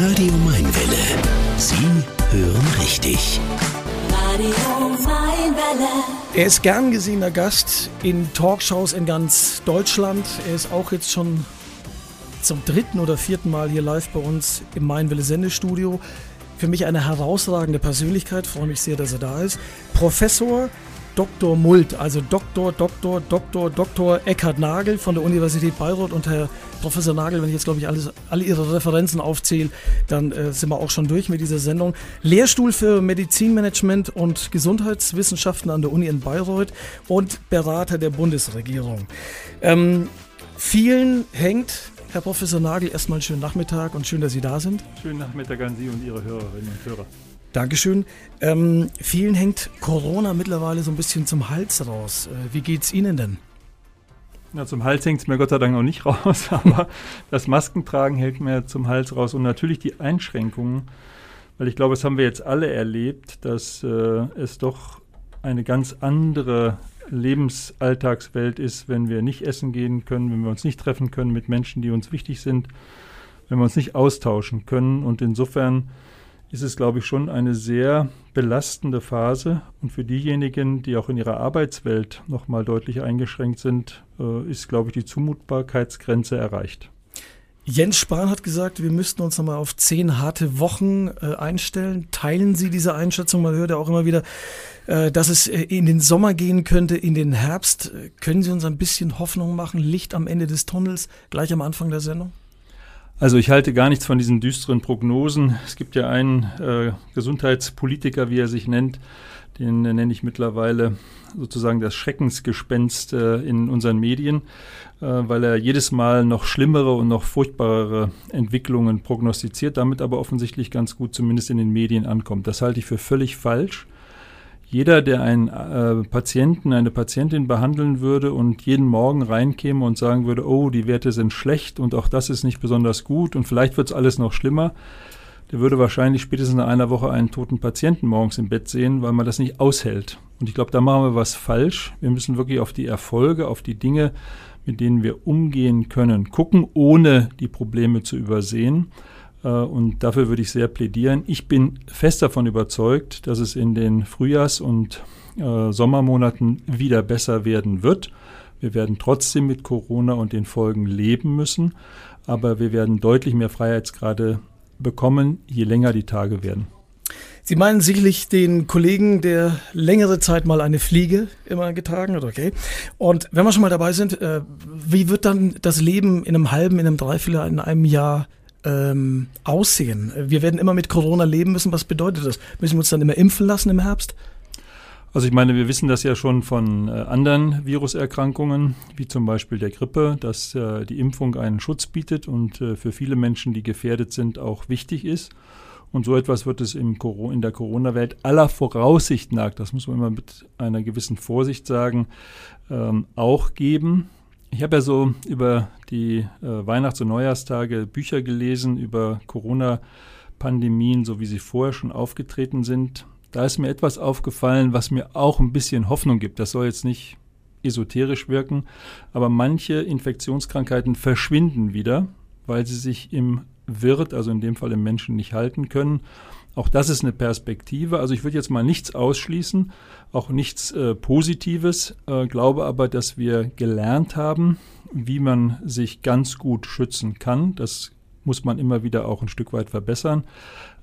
Radio Mainwelle. Sie hören richtig. Radio Mainwelle. Er ist gern gesehener Gast in Talkshows in ganz Deutschland. Er ist auch jetzt schon zum dritten oder vierten Mal hier live bei uns im Mainwelle Sendestudio. Für mich eine herausragende Persönlichkeit, freue mich sehr, dass er da ist. Professor Dr. Mult, also Dr. Dr. Dr. Dr. Eckhard Nagel von der Universität Bayreuth und Herr Professor Nagel, wenn ich jetzt glaube ich alles, alle Ihre Referenzen aufzähle, dann äh, sind wir auch schon durch mit dieser Sendung. Lehrstuhl für Medizinmanagement und Gesundheitswissenschaften an der Uni in Bayreuth und Berater der Bundesregierung. Ähm, vielen hängt Herr Professor Nagel, erstmal einen schönen Nachmittag und schön, dass Sie da sind. Schönen Nachmittag an Sie und Ihre Hörerinnen und Hörer. Dankeschön. Ähm, vielen hängt Corona mittlerweile so ein bisschen zum Hals raus. Äh, wie geht's Ihnen denn? Ja, zum Hals hängt es mir Gott sei Dank noch nicht raus, aber das Maskentragen hält mir zum Hals raus. Und natürlich die Einschränkungen, weil ich glaube, das haben wir jetzt alle erlebt, dass äh, es doch eine ganz andere Lebensalltagswelt ist, wenn wir nicht essen gehen können, wenn wir uns nicht treffen können mit Menschen, die uns wichtig sind, wenn wir uns nicht austauschen können. Und insofern ist es, glaube ich, schon eine sehr belastende Phase. Und für diejenigen, die auch in ihrer Arbeitswelt nochmal deutlich eingeschränkt sind, äh, ist, glaube ich, die Zumutbarkeitsgrenze erreicht. Jens Spahn hat gesagt, wir müssten uns nochmal auf zehn harte Wochen äh, einstellen. Teilen Sie diese Einschätzung? Man hört ja auch immer wieder, äh, dass es äh, in den Sommer gehen könnte, in den Herbst. Äh, können Sie uns ein bisschen Hoffnung machen? Licht am Ende des Tunnels, gleich am Anfang der Sendung? Also ich halte gar nichts von diesen düsteren Prognosen. Es gibt ja einen äh, Gesundheitspolitiker, wie er sich nennt, den äh, nenne ich mittlerweile sozusagen das Schreckensgespenst äh, in unseren Medien, äh, weil er jedes Mal noch schlimmere und noch furchtbarere Entwicklungen prognostiziert, damit aber offensichtlich ganz gut zumindest in den Medien ankommt. Das halte ich für völlig falsch jeder, der einen äh, Patienten, eine Patientin behandeln würde und jeden Morgen reinkäme und sagen würde, oh, die Werte sind schlecht und auch das ist nicht besonders gut und vielleicht wird es alles noch schlimmer, der würde wahrscheinlich spätestens in einer Woche einen toten Patienten morgens im Bett sehen, weil man das nicht aushält. Und ich glaube, da machen wir was falsch. Wir müssen wirklich auf die Erfolge, auf die Dinge, mit denen wir umgehen können, gucken, ohne die Probleme zu übersehen. Äh, und dafür würde ich sehr plädieren. Ich bin fest davon überzeugt, dass es in den Frühjahrs- und äh, Sommermonaten wieder besser werden wird. Wir werden trotzdem mit Corona und den Folgen leben müssen, aber wir werden deutlich mehr Freiheitsgrade bekommen, je länger die Tage werden. Sie meinen sicherlich den Kollegen, der längere Zeit mal eine Fliege immer getragen hat, okay? Und wenn wir schon mal dabei sind, äh, wie wird dann das Leben in einem halben, in einem Dreiviertel, in einem Jahr ähm, aussehen? Wir werden immer mit Corona leben müssen. Was bedeutet das? Müssen wir uns dann immer impfen lassen im Herbst? Also ich meine, wir wissen das ja schon von äh, anderen Viruserkrankungen, wie zum Beispiel der Grippe, dass äh, die Impfung einen Schutz bietet und äh, für viele Menschen, die gefährdet sind, auch wichtig ist. Und so etwas wird es in der Corona-Welt aller Voraussicht nach, das muss man immer mit einer gewissen Vorsicht sagen, ähm, auch geben. Ich habe ja so über die äh, Weihnachts- und Neujahrstage Bücher gelesen über Corona-Pandemien, so wie sie vorher schon aufgetreten sind. Da ist mir etwas aufgefallen, was mir auch ein bisschen Hoffnung gibt. Das soll jetzt nicht esoterisch wirken, aber manche Infektionskrankheiten verschwinden wieder, weil sie sich im Wirt, also in dem Fall im Menschen, nicht halten können. Auch das ist eine Perspektive. Also ich würde jetzt mal nichts ausschließen, auch nichts äh, Positives, äh, glaube aber, dass wir gelernt haben, wie man sich ganz gut schützen kann. Das muss man immer wieder auch ein Stück weit verbessern.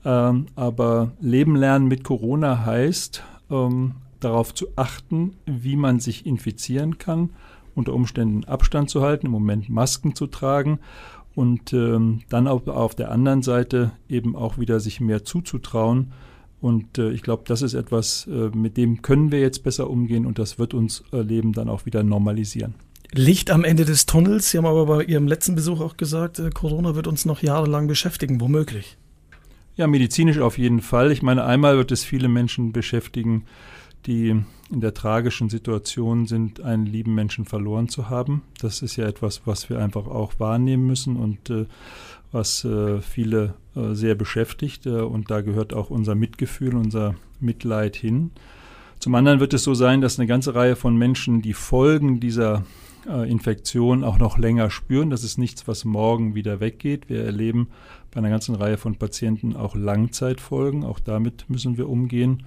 Ähm, aber Leben lernen mit Corona heißt, ähm, darauf zu achten, wie man sich infizieren kann, unter Umständen Abstand zu halten, im Moment Masken zu tragen und ähm, dann auf, auf der anderen Seite eben auch wieder sich mehr zuzutrauen. Und äh, ich glaube, das ist etwas, äh, mit dem können wir jetzt besser umgehen und das wird uns äh, Leben dann auch wieder normalisieren. Licht am Ende des Tunnels. Sie haben aber bei Ihrem letzten Besuch auch gesagt, äh, Corona wird uns noch jahrelang beschäftigen, womöglich. Ja, medizinisch auf jeden Fall. Ich meine, einmal wird es viele Menschen beschäftigen, die in der tragischen Situation sind, einen lieben Menschen verloren zu haben. Das ist ja etwas, was wir einfach auch wahrnehmen müssen und äh, was äh, viele äh, sehr beschäftigt. Äh, und da gehört auch unser Mitgefühl, unser Mitleid hin. Zum anderen wird es so sein, dass eine ganze Reihe von Menschen die Folgen dieser äh, Infektion auch noch länger spüren. Das ist nichts, was morgen wieder weggeht. Wir erleben bei einer ganzen Reihe von Patienten auch Langzeitfolgen. Auch damit müssen wir umgehen.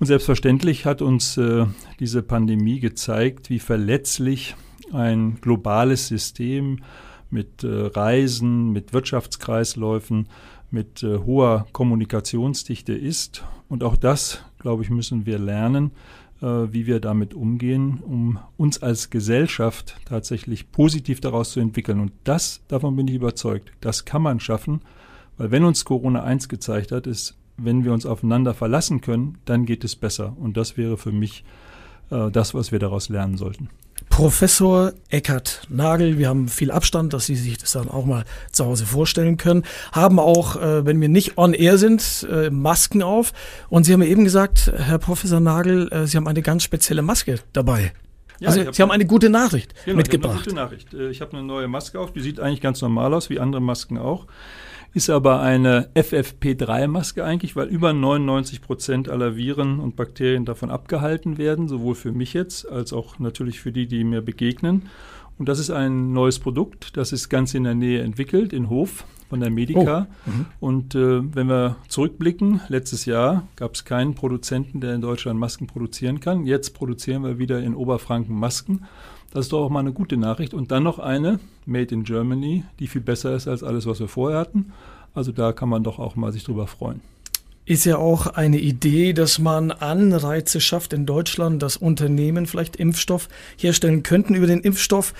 Und selbstverständlich hat uns äh, diese Pandemie gezeigt, wie verletzlich ein globales System mit äh, Reisen, mit Wirtschaftskreisläufen, mit äh, hoher Kommunikationsdichte ist. Und auch das, glaube ich, müssen wir lernen, äh, wie wir damit umgehen, um uns als Gesellschaft tatsächlich positiv daraus zu entwickeln. Und das, davon bin ich überzeugt, das kann man schaffen, weil wenn uns Corona eins gezeigt hat, ist, wenn wir uns aufeinander verlassen können, dann geht es besser. Und das wäre für mich äh, das, was wir daraus lernen sollten. Professor Eckert Nagel, wir haben viel Abstand, dass Sie sich das dann auch mal zu Hause vorstellen können, haben auch, äh, wenn wir nicht on air sind, äh, Masken auf. Und Sie haben eben gesagt, Herr Professor Nagel, äh, Sie haben eine ganz spezielle Maske dabei. Ja, also hab Sie haben eine gute Nachricht genau, mitgebracht. Ich habe eine gute Nachricht. Äh, ich habe eine neue Maske auf, die sieht eigentlich ganz normal aus, wie andere Masken auch ist aber eine FFP3-Maske eigentlich, weil über 99 Prozent aller Viren und Bakterien davon abgehalten werden, sowohl für mich jetzt als auch natürlich für die, die mir begegnen. Und das ist ein neues Produkt, das ist ganz in der Nähe entwickelt, in Hof von der Medica. Oh. Mhm. Und äh, wenn wir zurückblicken, letztes Jahr gab es keinen Produzenten, der in Deutschland Masken produzieren kann. Jetzt produzieren wir wieder in Oberfranken Masken. Das ist doch auch mal eine gute Nachricht. Und dann noch eine, Made in Germany, die viel besser ist als alles, was wir vorher hatten. Also da kann man doch auch mal sich drüber freuen. Ist ja auch eine Idee, dass man Anreize schafft in Deutschland, dass Unternehmen vielleicht Impfstoff herstellen könnten über den Impfstoff.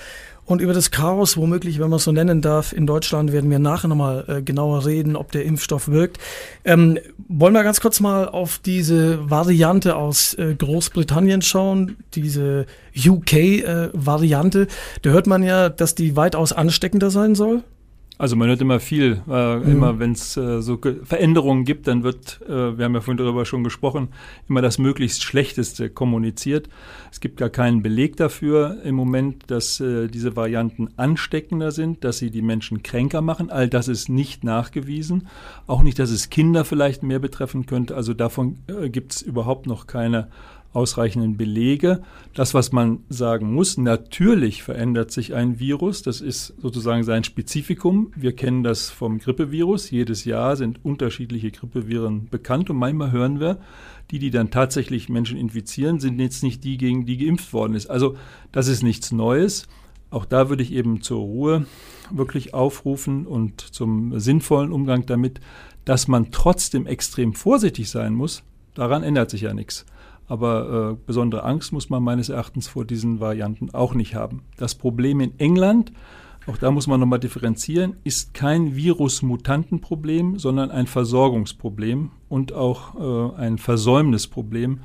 Und über das Chaos, womöglich, wenn man es so nennen darf, in Deutschland werden wir nachher nochmal äh, genauer reden, ob der Impfstoff wirkt. Ähm, wollen wir ganz kurz mal auf diese Variante aus äh, Großbritannien schauen, diese UK-Variante. Äh, da hört man ja, dass die weitaus ansteckender sein soll. Also man hört immer viel, äh, mhm. immer wenn es äh, so Veränderungen gibt, dann wird, äh, wir haben ja vorhin darüber schon gesprochen, immer das möglichst Schlechteste kommuniziert. Es gibt gar keinen Beleg dafür im Moment, dass äh, diese Varianten ansteckender sind, dass sie die Menschen kränker machen. All das ist nicht nachgewiesen. Auch nicht, dass es Kinder vielleicht mehr betreffen könnte. Also davon äh, gibt es überhaupt noch keine ausreichenden Belege. Das, was man sagen muss, natürlich verändert sich ein Virus. Das ist sozusagen sein Spezifikum. Wir kennen das vom Grippevirus. Jedes Jahr sind unterschiedliche Grippeviren bekannt und manchmal hören wir, die, die dann tatsächlich Menschen infizieren, sind jetzt nicht die, gegen die geimpft worden ist. Also das ist nichts Neues. Auch da würde ich eben zur Ruhe wirklich aufrufen und zum sinnvollen Umgang damit, dass man trotzdem extrem vorsichtig sein muss. Daran ändert sich ja nichts. Aber äh, besondere Angst muss man meines Erachtens vor diesen Varianten auch nicht haben. Das Problem in England, auch da muss man nochmal differenzieren, ist kein Virusmutantenproblem, sondern ein Versorgungsproblem und auch äh, ein Versäumnisproblem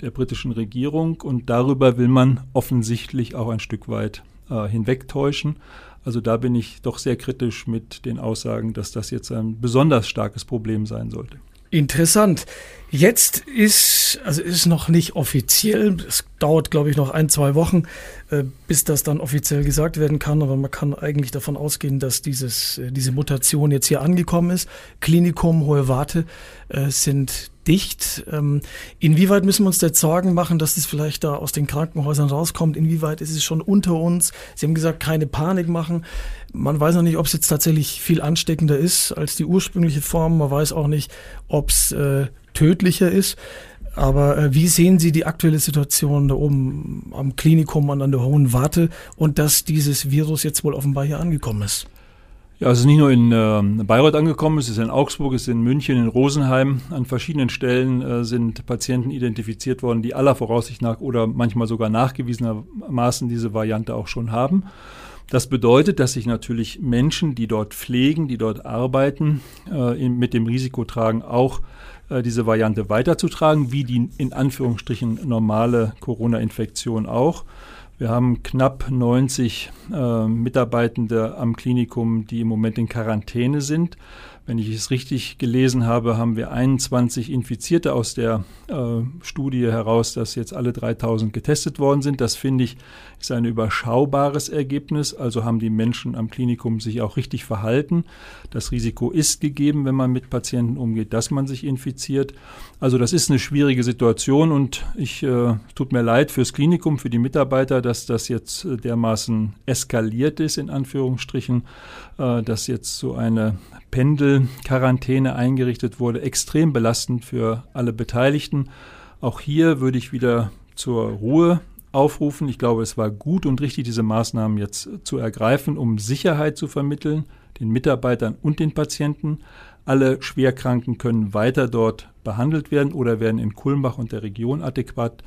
der britischen Regierung. Und darüber will man offensichtlich auch ein Stück weit äh, hinwegtäuschen. Also da bin ich doch sehr kritisch mit den Aussagen, dass das jetzt ein besonders starkes Problem sein sollte. Interessant. Jetzt ist, also ist noch nicht offiziell, es dauert, glaube ich, noch ein, zwei Wochen, äh, bis das dann offiziell gesagt werden kann, aber man kann eigentlich davon ausgehen, dass dieses, äh, diese Mutation jetzt hier angekommen ist. Klinikum, hohe Warte äh, sind dicht. Ähm, inwieweit müssen wir uns jetzt Sorgen machen, dass das vielleicht da aus den Krankenhäusern rauskommt? Inwieweit ist es schon unter uns? Sie haben gesagt, keine Panik machen. Man weiß noch nicht, ob es jetzt tatsächlich viel ansteckender ist als die ursprüngliche Form. Man weiß auch nicht, ob es äh, tödlicher ist. Aber äh, wie sehen Sie die aktuelle Situation da oben am Klinikum und an der Hohen Warte und dass dieses Virus jetzt wohl offenbar hier angekommen ist? Ja, es ist nicht nur in äh, Bayreuth angekommen, es ist in Augsburg, es ist in München, in Rosenheim. An verschiedenen Stellen äh, sind Patienten identifiziert worden, die aller Voraussicht nach oder manchmal sogar nachgewiesenermaßen diese Variante auch schon haben. Das bedeutet, dass sich natürlich Menschen, die dort pflegen, die dort arbeiten, äh, mit dem Risiko tragen, auch äh, diese Variante weiterzutragen, wie die in Anführungsstrichen normale Corona-Infektion auch. Wir haben knapp 90 äh, Mitarbeitende am Klinikum, die im Moment in Quarantäne sind. Wenn ich es richtig gelesen habe, haben wir 21 Infizierte aus der äh, Studie heraus, dass jetzt alle 3000 getestet worden sind. Das finde ich ist ein überschaubares Ergebnis. Also haben die Menschen am Klinikum sich auch richtig verhalten. Das Risiko ist gegeben, wenn man mit Patienten umgeht, dass man sich infiziert. Also das ist eine schwierige Situation und ich äh, tut mir leid fürs Klinikum, für die Mitarbeiter, dass das jetzt äh, dermaßen eskaliert ist in Anführungsstrichen, äh, dass jetzt so eine Pendelquarantäne eingerichtet wurde, extrem belastend für alle Beteiligten. Auch hier würde ich wieder zur Ruhe aufrufen. Ich glaube, es war gut und richtig, diese Maßnahmen jetzt zu ergreifen, um Sicherheit zu vermitteln, den Mitarbeitern und den Patienten. Alle Schwerkranken können weiter dort behandelt werden oder werden in Kulmbach und der Region adäquat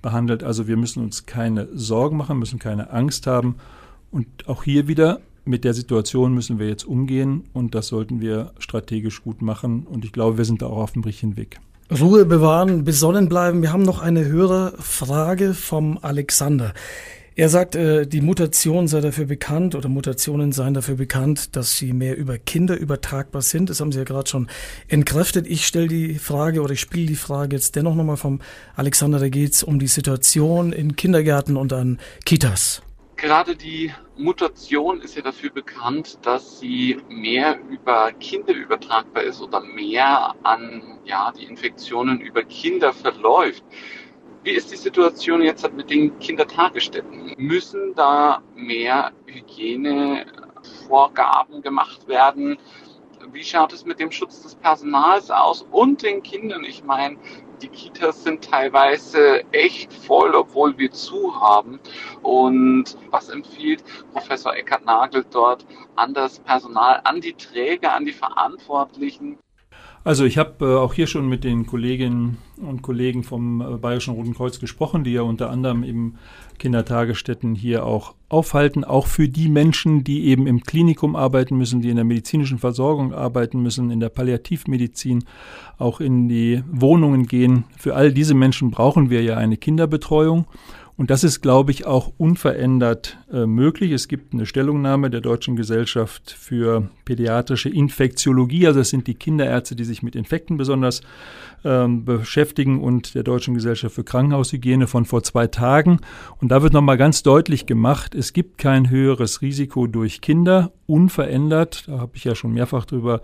behandelt. Also wir müssen uns keine Sorgen machen, müssen keine Angst haben. Und auch hier wieder mit der Situation müssen wir jetzt umgehen und das sollten wir strategisch gut machen. Und ich glaube, wir sind da auch auf dem richtigen Weg. Ruhe bewahren, besonnen bleiben. Wir haben noch eine höhere Frage vom Alexander. Er sagt, äh, die Mutation sei dafür bekannt oder Mutationen seien dafür bekannt, dass sie mehr über Kinder übertragbar sind. Das haben Sie ja gerade schon entkräftet. Ich stelle die Frage oder ich spiele die Frage jetzt dennoch nochmal vom Alexander. Da geht es um die Situation in Kindergärten und an Kitas. Gerade die Mutation ist ja dafür bekannt, dass sie mehr über Kinder übertragbar ist oder mehr an ja, die Infektionen über Kinder verläuft. Wie ist die Situation jetzt mit den Kindertagesstätten? Müssen da mehr Hygienevorgaben gemacht werden? Wie schaut es mit dem Schutz des Personals aus und den Kindern? Ich meine, die Kitas sind teilweise echt voll, obwohl wir zu haben. Und was empfiehlt Professor Eckhard Nagel dort an das Personal, an die Träger, an die Verantwortlichen? Also ich habe äh, auch hier schon mit den Kolleginnen und Kollegen vom äh, Bayerischen Roten Kreuz gesprochen, die ja unter anderem eben Kindertagesstätten hier auch aufhalten, auch für die Menschen, die eben im Klinikum arbeiten müssen, die in der medizinischen Versorgung arbeiten müssen, in der Palliativmedizin, auch in die Wohnungen gehen. Für all diese Menschen brauchen wir ja eine Kinderbetreuung. Und das ist, glaube ich, auch unverändert äh, möglich. Es gibt eine Stellungnahme der Deutschen Gesellschaft für pädiatrische Infektiologie, also es sind die Kinderärzte, die sich mit Infekten besonders ähm, beschäftigen und der Deutschen Gesellschaft für Krankenhaushygiene von vor zwei Tagen. Und da wird nochmal ganz deutlich gemacht, es gibt kein höheres Risiko durch Kinder. Unverändert, da habe ich ja schon mehrfach darüber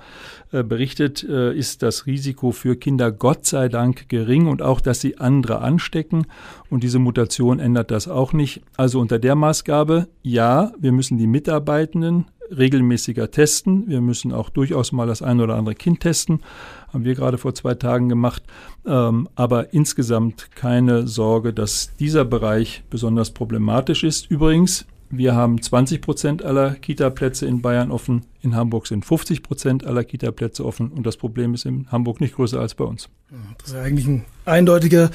äh, berichtet, äh, ist das Risiko für Kinder Gott sei Dank gering und auch, dass sie andere anstecken. Und diese Mutation ändert das auch nicht. Also unter der Maßgabe, ja, wir müssen die Mitarbeitenden regelmäßiger testen. Wir müssen auch durchaus mal das eine oder andere Kind testen. Haben wir gerade vor zwei Tagen gemacht. Ähm, aber insgesamt keine Sorge, dass dieser Bereich besonders problematisch ist. Übrigens, wir haben 20 Prozent aller Kita-Plätze in Bayern offen. In Hamburg sind 50 Prozent aller Kita-Plätze offen. Und das Problem ist in Hamburg nicht größer als bei uns. Das ist ja eigentlich ein eindeutiger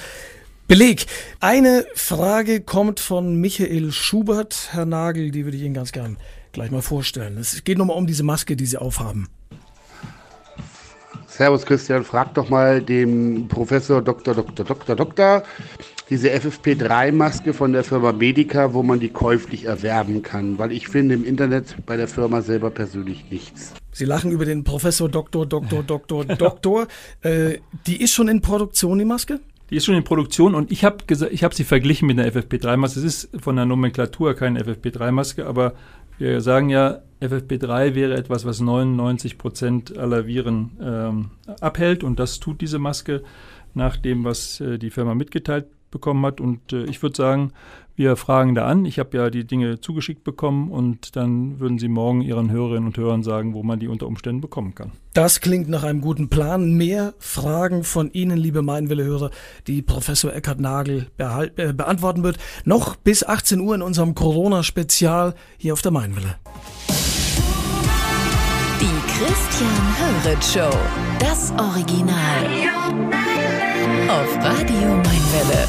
Beleg. Eine Frage kommt von Michael Schubert, Herr Nagel, die würde ich Ihnen ganz gern gleich mal vorstellen. Es geht nochmal um diese Maske, die Sie aufhaben. Servus Christian, frag doch mal dem Professor Dr. Dr. Dr. Dr. diese FFP3-Maske von der Firma Medica, wo man die käuflich erwerben kann, weil ich finde im Internet bei der Firma selber persönlich nichts. Sie lachen über den Professor Dr. Dr. Dr. Dr. Äh, die ist schon in Produktion, die Maske? Die ist schon in Produktion und ich habe ich hab sie verglichen mit einer FFP3-Maske. Es ist von der Nomenklatur keine FFP3-Maske, aber wir sagen ja, FFP3 wäre etwas, was 99 Prozent aller Viren ähm, abhält und das tut diese Maske nach dem, was äh, die Firma mitgeteilt bekommen hat. Und äh, ich würde sagen, wir fragen da an. Ich habe ja die Dinge zugeschickt bekommen und dann würden Sie morgen Ihren Hörerinnen und Hörern sagen, wo man die unter Umständen bekommen kann. Das klingt nach einem guten Plan. Mehr Fragen von Ihnen, liebe Mainwelle-Hörer, die Professor Eckhard Nagel äh, beantworten wird. Noch bis 18 Uhr in unserem Corona-Spezial hier auf der Mainwelle. Die Christian Höret Show. Das Original. Auf Radio Mainwelle.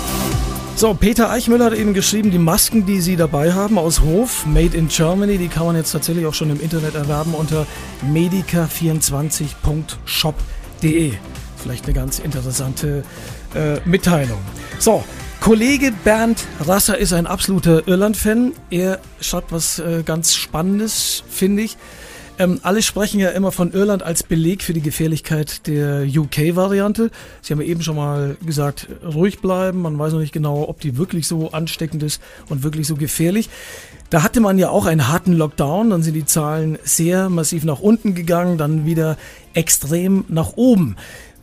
So, Peter Eichmüller hat eben geschrieben, die Masken, die Sie dabei haben aus Hof, made in Germany, die kann man jetzt tatsächlich auch schon im Internet erwerben unter medica24.shop.de. Vielleicht eine ganz interessante äh, Mitteilung. So, Kollege Bernd Rasser ist ein absoluter Irland-Fan. Er schreibt was äh, ganz Spannendes, finde ich. Ähm, alle sprechen ja immer von Irland als Beleg für die Gefährlichkeit der UK-Variante. Sie haben ja eben schon mal gesagt, ruhig bleiben. Man weiß noch nicht genau, ob die wirklich so ansteckend ist und wirklich so gefährlich. Da hatte man ja auch einen harten Lockdown, dann sind die Zahlen sehr massiv nach unten gegangen, dann wieder extrem nach oben.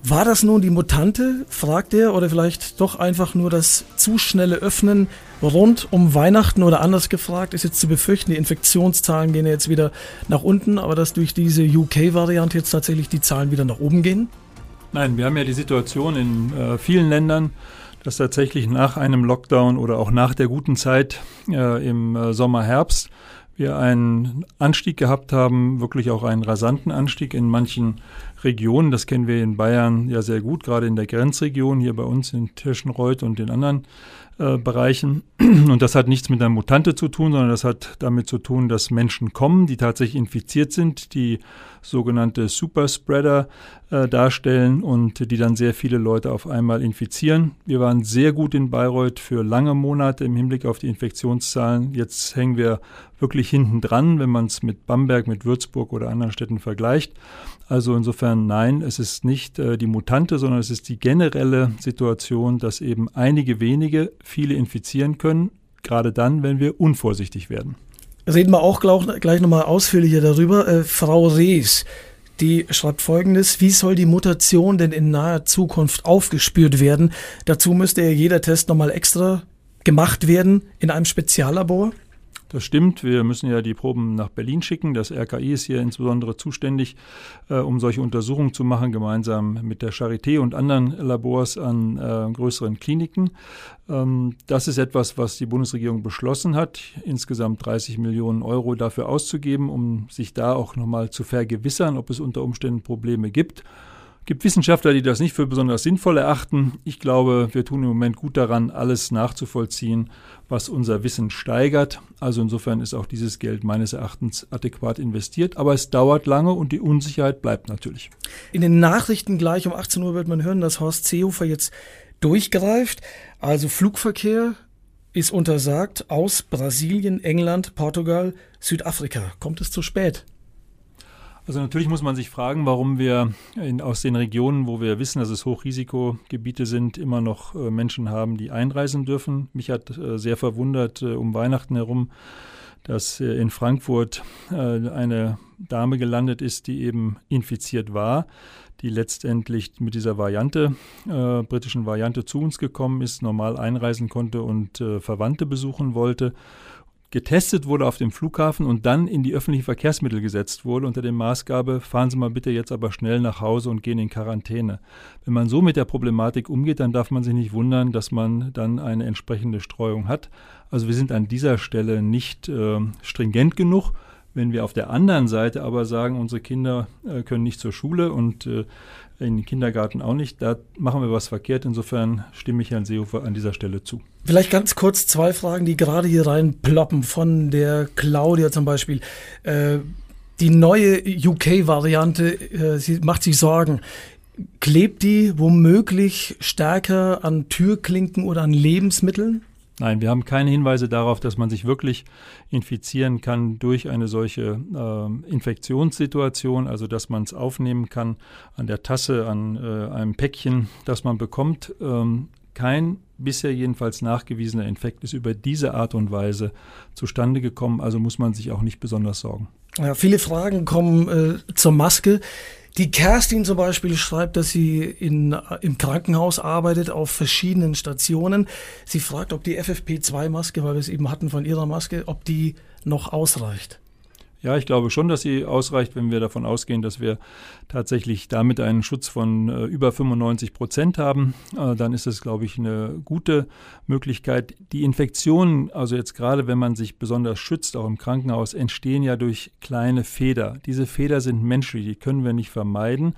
War das nun die Mutante, fragt er, oder vielleicht doch einfach nur das zu schnelle Öffnen rund um Weihnachten oder anders gefragt, ist jetzt zu befürchten, die Infektionszahlen gehen jetzt wieder nach unten, aber dass durch diese UK-Variante jetzt tatsächlich die Zahlen wieder nach oben gehen? Nein, wir haben ja die Situation in äh, vielen Ländern, dass tatsächlich nach einem Lockdown oder auch nach der guten Zeit äh, im äh, Sommer, Herbst wir einen Anstieg gehabt haben, wirklich auch einen rasanten Anstieg in manchen Regionen. Das kennen wir in Bayern ja sehr gut, gerade in der Grenzregion, hier bei uns in Tirschenreuth und in anderen äh, Bereichen. Und das hat nichts mit einer Mutante zu tun, sondern das hat damit zu tun, dass Menschen kommen, die tatsächlich infiziert sind, die sogenannte Superspreader äh, darstellen und die dann sehr viele Leute auf einmal infizieren. Wir waren sehr gut in Bayreuth für lange Monate im Hinblick auf die Infektionszahlen. Jetzt hängen wir wirklich hinten dran, wenn man es mit Bamberg, mit Würzburg oder anderen Städten vergleicht. Also insofern nein, es ist nicht äh, die Mutante, sondern es ist die generelle Situation, dass eben einige wenige viele infizieren können, gerade dann, wenn wir unvorsichtig werden. Reden wir auch gleich nochmal ausführlicher darüber. Äh, Frau Rees, die schreibt folgendes, wie soll die Mutation denn in naher Zukunft aufgespürt werden? Dazu müsste ja jeder Test nochmal extra gemacht werden in einem Speziallabor. Das stimmt. Wir müssen ja die Proben nach Berlin schicken. Das RKI ist hier insbesondere zuständig, äh, um solche Untersuchungen zu machen, gemeinsam mit der Charité und anderen Labors an äh, größeren Kliniken. Ähm, das ist etwas, was die Bundesregierung beschlossen hat, insgesamt 30 Millionen Euro dafür auszugeben, um sich da auch nochmal zu vergewissern, ob es unter Umständen Probleme gibt gibt Wissenschaftler, die das nicht für besonders sinnvoll erachten. Ich glaube, wir tun im Moment gut daran, alles nachzuvollziehen, was unser Wissen steigert. Also insofern ist auch dieses Geld meines Erachtens adäquat investiert. Aber es dauert lange und die Unsicherheit bleibt natürlich. In den Nachrichten gleich um 18 Uhr wird man hören, dass Horst Seehofer jetzt durchgreift. Also Flugverkehr ist untersagt aus Brasilien, England, Portugal, Südafrika. Kommt es zu spät? Also natürlich muss man sich fragen, warum wir in, aus den Regionen, wo wir wissen, dass es Hochrisikogebiete sind, immer noch äh, Menschen haben, die einreisen dürfen. Mich hat äh, sehr verwundert äh, um Weihnachten herum, dass äh, in Frankfurt äh, eine Dame gelandet ist, die eben infiziert war, die letztendlich mit dieser Variante, äh, britischen Variante zu uns gekommen ist, normal einreisen konnte und Verwandte besuchen wollte getestet wurde auf dem Flughafen und dann in die öffentlichen Verkehrsmittel gesetzt wurde unter der Maßgabe, fahren Sie mal bitte jetzt aber schnell nach Hause und gehen in Quarantäne. Wenn man so mit der Problematik umgeht, dann darf man sich nicht wundern, dass man dann eine entsprechende Streuung hat. Also wir sind an dieser Stelle nicht äh, stringent genug. Wenn wir auf der anderen Seite aber sagen, unsere Kinder äh, können nicht zur Schule und äh, in den Kindergarten auch nicht. Da machen wir was verkehrt. Insofern stimme ich Herrn Seehofer an dieser Stelle zu. Vielleicht ganz kurz zwei Fragen, die gerade hier reinploppen. Von der Claudia zum Beispiel. Äh, die neue UK-Variante äh, macht sich Sorgen. Klebt die womöglich stärker an Türklinken oder an Lebensmitteln? Nein, wir haben keine Hinweise darauf, dass man sich wirklich infizieren kann durch eine solche äh, Infektionssituation, also dass man es aufnehmen kann an der Tasse, an äh, einem Päckchen, das man bekommt. Ähm, kein bisher jedenfalls nachgewiesener Infekt ist über diese Art und Weise zustande gekommen, also muss man sich auch nicht besonders sorgen. Ja, viele Fragen kommen äh, zur Maske. Die Kerstin zum Beispiel schreibt, dass sie in, im Krankenhaus arbeitet auf verschiedenen Stationen. Sie fragt, ob die FFP2-Maske, weil wir es eben hatten von ihrer Maske, ob die noch ausreicht. Ja, ich glaube schon, dass sie ausreicht, wenn wir davon ausgehen, dass wir tatsächlich damit einen Schutz von äh, über 95 Prozent haben. Äh, dann ist es, glaube ich, eine gute Möglichkeit. Die Infektionen, also jetzt gerade wenn man sich besonders schützt, auch im Krankenhaus, entstehen ja durch kleine Feder. Diese Feder sind menschlich, die können wir nicht vermeiden.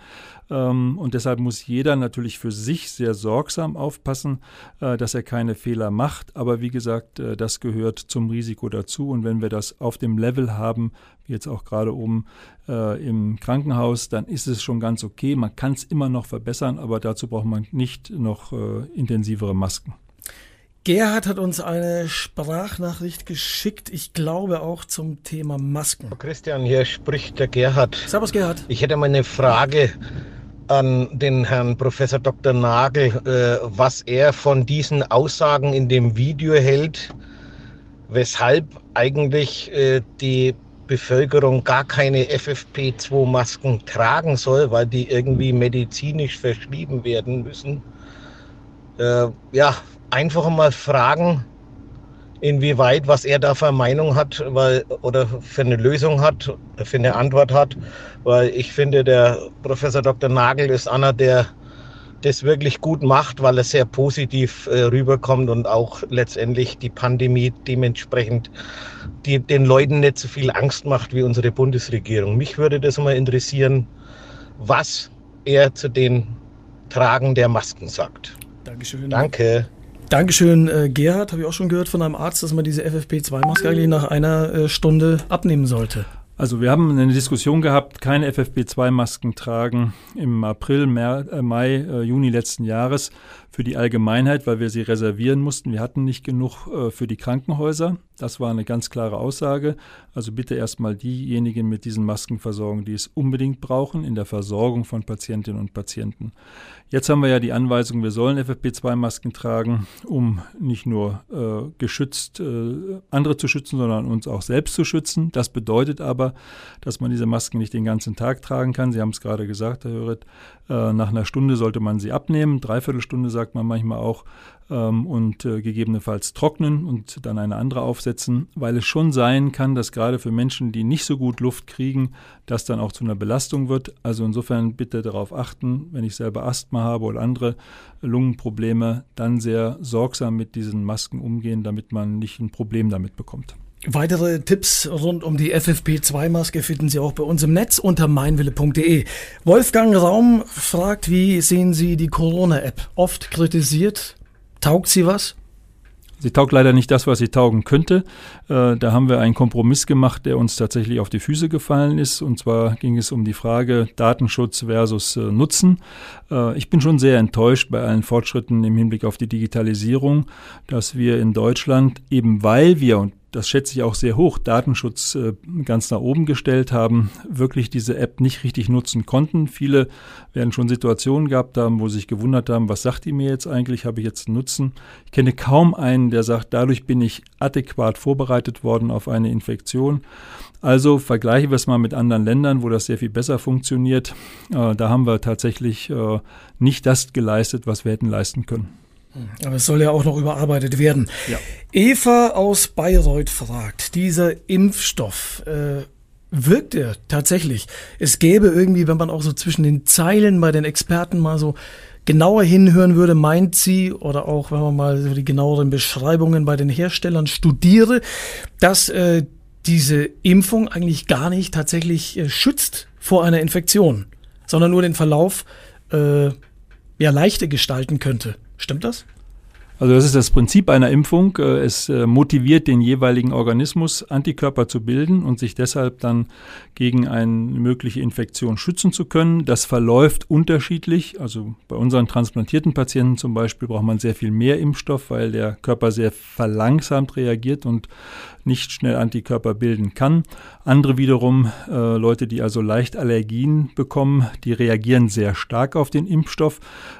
Ähm, und deshalb muss jeder natürlich für sich sehr sorgsam aufpassen, äh, dass er keine Fehler macht. Aber wie gesagt, äh, das gehört zum Risiko dazu. Und wenn wir das auf dem Level haben, wie jetzt auch gerade oben äh, im Krankenhaus, dann ist es schon ganz okay. Man kann es immer noch verbessern, aber dazu braucht man nicht noch intensivere Masken. Gerhard hat uns eine Sprachnachricht geschickt, ich glaube auch zum Thema Masken. Christian, hier spricht der Gerhard. Servus Gerhard. Ich hätte mal eine Frage an den Herrn Professor Dr. Nagel, äh, was er von diesen Aussagen in dem Video hält, weshalb eigentlich äh, die Bevölkerung gar keine FFP2-Masken tragen soll, weil die irgendwie medizinisch verschrieben werden müssen. Äh, ja, einfach mal fragen, inwieweit, was er da für Meinung hat, weil, oder für eine Lösung hat, für eine Antwort hat, weil ich finde, der Professor Dr. Nagel ist einer, der das wirklich gut macht, weil er sehr positiv äh, rüberkommt und auch letztendlich die Pandemie dementsprechend die, den Leuten nicht so viel Angst macht wie unsere Bundesregierung. Mich würde das mal interessieren, was er zu den Tragen der Masken sagt. Dankeschön. Danke. Dankeschön, äh, Gerhard. Habe ich auch schon gehört von einem Arzt, dass man diese FFP2-Maske eigentlich nach einer äh, Stunde abnehmen sollte. Also wir haben eine Diskussion gehabt, keine FFP2-Masken tragen im April, äh, Mai, äh, Juni letzten Jahres für die Allgemeinheit, weil wir sie reservieren mussten. Wir hatten nicht genug äh, für die Krankenhäuser. Das war eine ganz klare Aussage. Also bitte erstmal diejenigen mit diesen Masken versorgen, die es unbedingt brauchen in der Versorgung von Patientinnen und Patienten. Jetzt haben wir ja die Anweisung, wir sollen FFP2-Masken tragen, um nicht nur äh, geschützt äh, andere zu schützen, sondern uns auch selbst zu schützen. Das bedeutet aber, dass man diese Masken nicht den ganzen Tag tragen kann. Sie haben es gerade gesagt, Herr Höret, nach einer Stunde sollte man sie abnehmen, dreiviertel Stunde sagt man manchmal auch, ähm, und äh, gegebenenfalls trocknen und dann eine andere aufsetzen, weil es schon sein kann, dass gerade für Menschen, die nicht so gut Luft kriegen, das dann auch zu einer Belastung wird. Also insofern bitte darauf achten, wenn ich selber Asthma habe oder andere Lungenprobleme, dann sehr sorgsam mit diesen Masken umgehen, damit man nicht ein Problem damit bekommt. Weitere Tipps rund um die FFP2-Maske finden Sie auch bei uns im Netz unter meinwille.de. Wolfgang Raum fragt, wie sehen Sie die Corona-App? Oft kritisiert. Taugt sie was? Sie taugt leider nicht das, was sie taugen könnte. Äh, da haben wir einen Kompromiss gemacht, der uns tatsächlich auf die Füße gefallen ist. Und zwar ging es um die Frage Datenschutz versus äh, Nutzen. Äh, ich bin schon sehr enttäuscht bei allen Fortschritten im Hinblick auf die Digitalisierung, dass wir in Deutschland eben weil wir, und das schätze ich auch sehr hoch, Datenschutz äh, ganz nach oben gestellt haben, wirklich diese App nicht richtig nutzen konnten. Viele werden schon Situationen gehabt haben, wo sie sich gewundert haben, was sagt die mir jetzt eigentlich, habe ich jetzt einen Nutzen? Ich kenne kaum einen, der sagt, dadurch bin ich adäquat vorbereitet worden auf eine Infektion. Also vergleichen wir es mal mit anderen Ländern, wo das sehr viel besser funktioniert. Äh, da haben wir tatsächlich äh, nicht das geleistet, was wir hätten leisten können. Aber es soll ja auch noch überarbeitet werden. Ja. Eva aus Bayreuth fragt, dieser Impfstoff, äh, wirkt er tatsächlich? Es gäbe irgendwie, wenn man auch so zwischen den Zeilen bei den Experten mal so genauer hinhören würde, meint sie, oder auch wenn man mal so die genaueren Beschreibungen bei den Herstellern studiere, dass äh, diese Impfung eigentlich gar nicht tatsächlich äh, schützt vor einer Infektion, sondern nur den Verlauf äh, ja leichter gestalten könnte. Stimmt das? Also das ist das Prinzip einer Impfung. Äh, es äh, motiviert den jeweiligen Organismus, Antikörper zu bilden und sich deshalb dann gegen eine mögliche Infektion schützen zu können. Das verläuft unterschiedlich. Also bei unseren transplantierten Patienten zum Beispiel braucht man sehr viel mehr Impfstoff, weil der Körper sehr verlangsamt reagiert und nicht schnell Antikörper bilden kann. Andere wiederum, äh, Leute, die also leicht Allergien bekommen, die reagieren sehr stark auf den Impfstoff,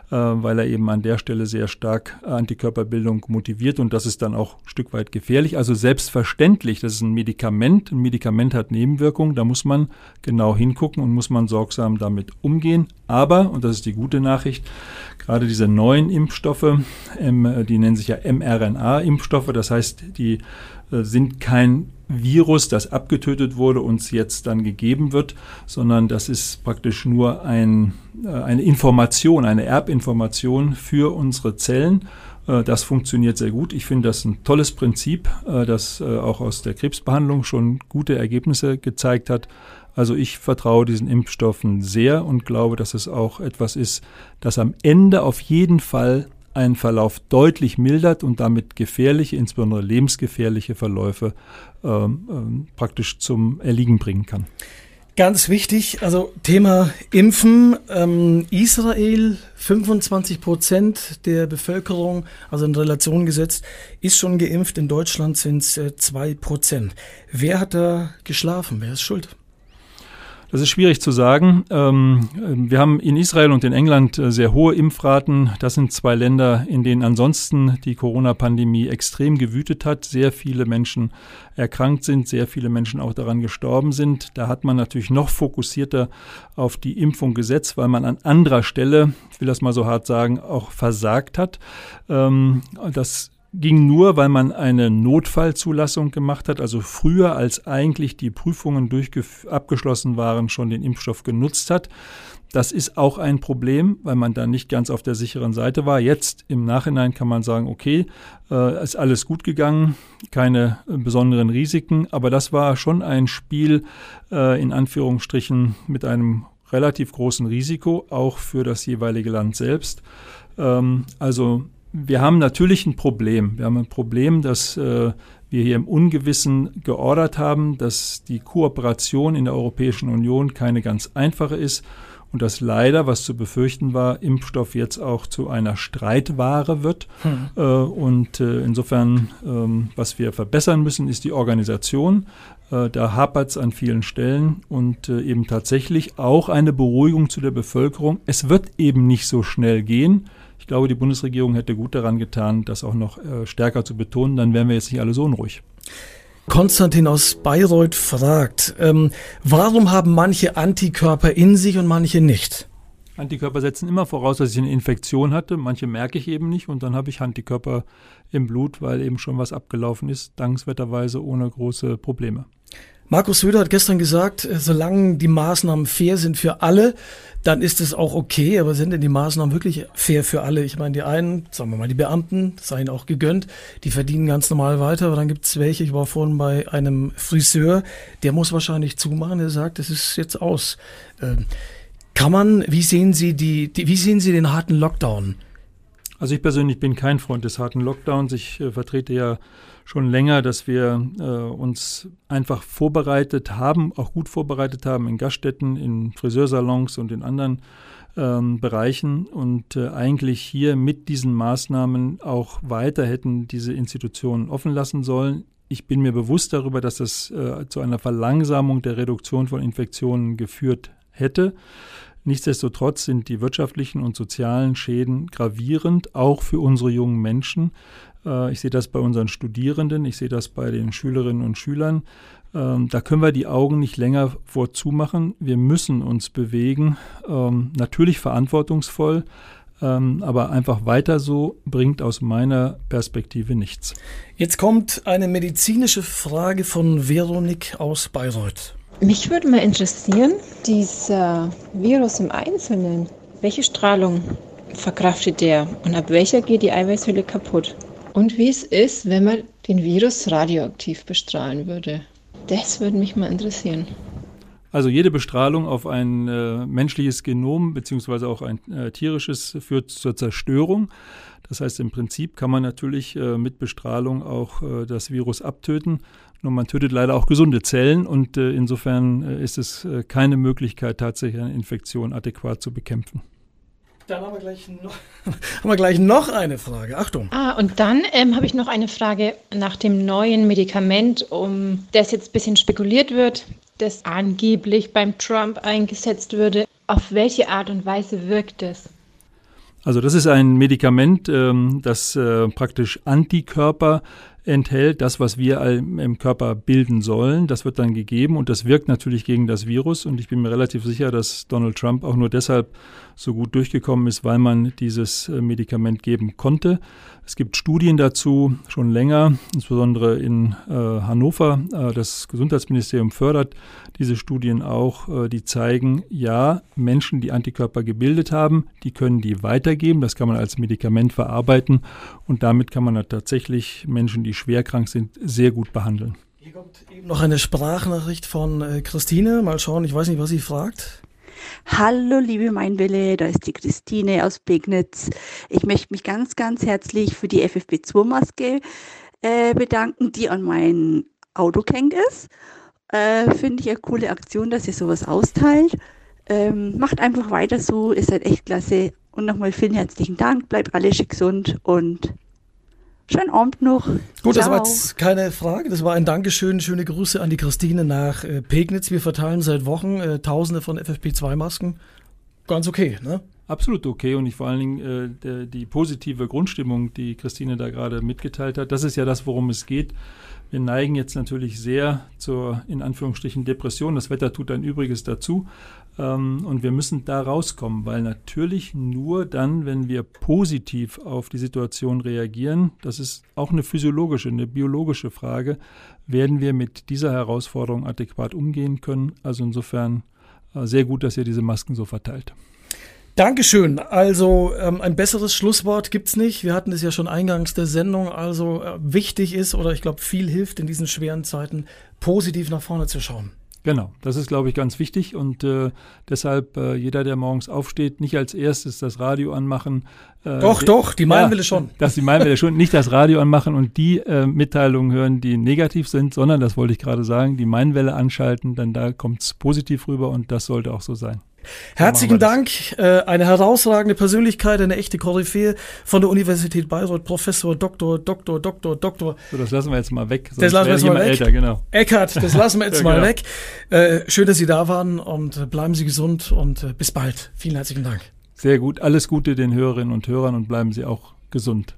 äh, weil er eben an der Stelle sehr stark Antikörperbildung motiviert und das ist dann auch ein Stück weit gefährlich. Also selbstverständlich, das ist ein Medikament. Ein Medikament hat Nebenwirkungen, da muss man genau hingucken und muss man sorgsam damit umgehen. Aber, und das ist die gute Nachricht, gerade diese neuen Impfstoffe, ähm, die nennen sich ja mRNA-Impfstoffe, das heißt, die äh, sind kein Virus, das abgetötet wurde, uns jetzt dann gegeben wird, sondern das ist praktisch nur ein, äh, eine Information, eine Erbinformation für unsere Zellen. Äh, das funktioniert sehr gut. Ich finde das ein tolles Prinzip, das auch aus der Krebsbehandlung schon gute Ergebnisse gezeigt hat. Also ich vertraue diesen Impfstoffen sehr und glaube, dass es auch etwas ist, das am Ende auf jeden Fall einen Verlauf deutlich mildert und damit gefährliche, insbesondere lebensgefährliche Verläufe ähm, ähm, praktisch zum Erliegen bringen kann. Ganz wichtig, also Thema Impfen. Ähm, Israel, 25 Prozent der Bevölkerung, also in Relation gesetzt, ist schon geimpft. In Deutschland sind es äh, zwei Prozent. Wer hat da geschlafen? Wer ist schuld? Das ist schwierig zu sagen. Ähm, wir haben in Israel und in England äh, sehr hohe Impfraten. Das sind zwei Länder, in denen ansonsten die Corona-Pandemie extrem gewütet hat, sehr viele Menschen erkrankt sind, sehr viele Menschen auch daran gestorben sind. Da hat man natürlich noch fokussierter auf die Impfung gesetzt, weil man an anderer Stelle, ich will das mal so hart sagen, auch versagt hat. Ähm, das ging nur, weil man eine Notfallzulassung gemacht hat, also früher als eigentlich die Prüfungen abgeschlossen waren, schon den Impfstoff genutzt hat. Das ist auch ein Problem, weil man da nicht ganz auf der sicheren Seite war. Jetzt im Nachhinein kann man sagen, okay, äh, ist alles gut gegangen, keine äh, besonderen Risiken, aber das war schon ein Spiel äh, in Anführungsstrichen mit einem relativ großen Risiko, auch für das jeweilige Land selbst. Ähm, also wir haben natürlich ein Problem. Wir haben ein Problem, dass äh, wir hier im Ungewissen geordert haben, dass die Kooperation in der Europäischen Union keine ganz einfache ist und dass leider, was zu befürchten war, Impfstoff jetzt auch zu einer Streitware wird. Hm. Äh, und äh, insofern, ähm, was wir verbessern müssen, ist die Organisation. Äh, da hapert es an vielen Stellen und äh, eben tatsächlich auch eine Beruhigung zu der Bevölkerung. Es wird eben nicht so schnell gehen glaube, die Bundesregierung hätte gut daran getan, das auch noch äh, stärker zu betonen. Dann wären wir jetzt nicht alle so unruhig. Konstantin aus Bayreuth fragt, ähm, warum haben manche Antikörper in sich und manche nicht? Antikörper setzen immer voraus, dass ich eine Infektion hatte. Manche merke ich eben nicht und dann habe ich Antikörper im Blut, weil eben schon was abgelaufen ist, dankenswerterweise ohne große Probleme. Markus Söder hat gestern gesagt, äh, solange die Maßnahmen fair sind für alle, dann ist es auch okay. Aber sind denn die Maßnahmen wirklich fair für alle? Ich meine, die einen, sagen wir mal, die Beamten, das sei ihnen auch gegönnt, die verdienen ganz normal weiter. Aber dann gibt es welche, ich war vorhin bei einem Friseur, der muss wahrscheinlich zumachen. Der sagt, es ist jetzt aus. Ähm, kann man, wie sehen Sie die, die, wie sehen Sie den harten Lockdown? Also ich persönlich bin kein Freund des harten Lockdowns. Ich äh, vertrete ja schon länger, dass wir äh, uns einfach vorbereitet haben, auch gut vorbereitet haben in Gaststätten, in Friseursalons und in anderen ähm, Bereichen und äh, eigentlich hier mit diesen Maßnahmen auch weiter hätten diese Institutionen offen lassen sollen. Ich bin mir bewusst darüber, dass das äh, zu einer Verlangsamung der Reduktion von Infektionen geführt hätte. Nichtsdestotrotz sind die wirtschaftlichen und sozialen Schäden gravierend, auch für unsere jungen Menschen. Äh, ich sehe das bei unseren Studierenden, ich sehe das bei den Schülerinnen und Schülern. Ähm, da können wir die Augen nicht länger vorzumachen. Wir müssen uns bewegen, ähm, natürlich verantwortungsvoll, ähm, aber einfach weiter so bringt aus meiner Perspektive nichts. Jetzt kommt eine medizinische Frage von Veronik aus Bayreuth. Mich würde mal interessieren, dieser Virus im Einzelnen, welche Strahlung verkraftet der und ab welcher geht die Eiweißhülle kaputt? Und wie es ist, wenn man den Virus radioaktiv bestrahlen würde. Das würde mich mal interessieren. Also jede Bestrahlung auf ein äh, menschliches Genom beziehungsweise auch ein äh, tierisches führt zur Zerstörung. Das heißt, im Prinzip kann man natürlich äh, mit Bestrahlung auch äh, das Virus abtöten. Nur man tötet leider auch gesunde Zellen und äh, insofern äh, ist es keine Möglichkeit, tatsächlich eine Infektion adäquat zu bekämpfen. Dann haben wir gleich noch, haben wir gleich noch eine Frage. Achtung. Ah, und dann ähm, habe ich noch eine Frage nach dem neuen Medikament, um das jetzt ein bisschen spekuliert wird, das angeblich beim Trump eingesetzt würde. Auf welche Art und Weise wirkt es? Also das ist ein Medikament, ähm, das äh, praktisch Antikörper enthält, das, was wir im Körper bilden sollen. Das wird dann gegeben und das wirkt natürlich gegen das Virus. Und ich bin mir relativ sicher, dass Donald Trump auch nur deshalb so gut durchgekommen ist, weil man dieses äh, Medikament geben konnte. Es gibt Studien dazu schon länger, insbesondere in äh, Hannover. Äh, das Gesundheitsministerium fördert diese Studien auch, äh, die zeigen, ja, Menschen, die Antikörper gebildet haben, die können die weitergeben. Das kann man als Medikament verarbeiten und damit kann man tatsächlich Menschen, die schwer krank sind, sehr gut behandeln. Hier kommt eben noch eine Sprachnachricht von äh, Christine. Mal schauen, ich weiß nicht, was sie fragt. Hallo, liebe Meinwille, da ist die Christine aus Pegnitz. Ich möchte mich ganz, ganz herzlich für die FFP2-Maske äh, bedanken, die an mein Auto gehängt ist. Äh, Finde ich eine coole Aktion, dass ihr sowas austeilt. Ähm, macht einfach weiter so, ihr seid echt klasse. Und nochmal vielen herzlichen Dank, bleibt alle gesund und schönen Abend noch. Gut, das Ciao. war jetzt keine Frage, das war ein Dankeschön. Schöne Grüße an die Christine nach äh, Pegnitz. Wir verteilen seit Wochen äh, Tausende von FFP2-Masken. Ganz okay, ne? Absolut okay und ich vor allen Dingen äh, der, die positive Grundstimmung, die Christine da gerade mitgeteilt hat, das ist ja das, worum es geht. Wir neigen jetzt natürlich sehr zur, in Anführungsstrichen, Depression. Das Wetter tut ein Übriges dazu. Ähm, und wir müssen da rauskommen, weil natürlich nur dann, wenn wir positiv auf die Situation reagieren, das ist auch eine physiologische, eine biologische Frage, werden wir mit dieser Herausforderung adäquat umgehen können. Also insofern äh, sehr gut, dass ihr diese Masken so verteilt. Dankeschön. Also ähm, ein besseres Schlusswort gibt's nicht. Wir hatten es ja schon eingangs der Sendung. Also äh, wichtig ist oder ich glaube viel hilft in diesen schweren Zeiten, positiv nach vorne zu schauen. Genau, das ist, glaube ich, ganz wichtig und äh, deshalb äh, jeder, der morgens aufsteht, nicht als erstes das Radio anmachen. Äh, Doch, doch, die Meinwelle schon. Dass die Meinwelle schon, nicht das Radio anmachen und die äh, Mitteilungen hören, die negativ sind, sondern, das wollte ich gerade sagen, die Meinwelle anschalten, denn da kommt's positiv rüber und das sollte auch so sein. Herzlichen Dank, äh, eine herausragende Persönlichkeit, eine echte Koryphäe von der Universität Bayreuth, Professor Dr. Dr. Dr. Dr. So, das lassen wir jetzt mal weg. Das lassen wir jetzt mal weg. Älter, genau. Eckart, das lassen wir jetzt mal genau. weg. Äh, schön, dass Sie da waren und äh, bleiben Sie gesund und äh, bis bald. Vielen herzlichen Dank. Sehr gut. Alles Gute den Hörerinnen und Hörern und bleiben Sie auch gesund.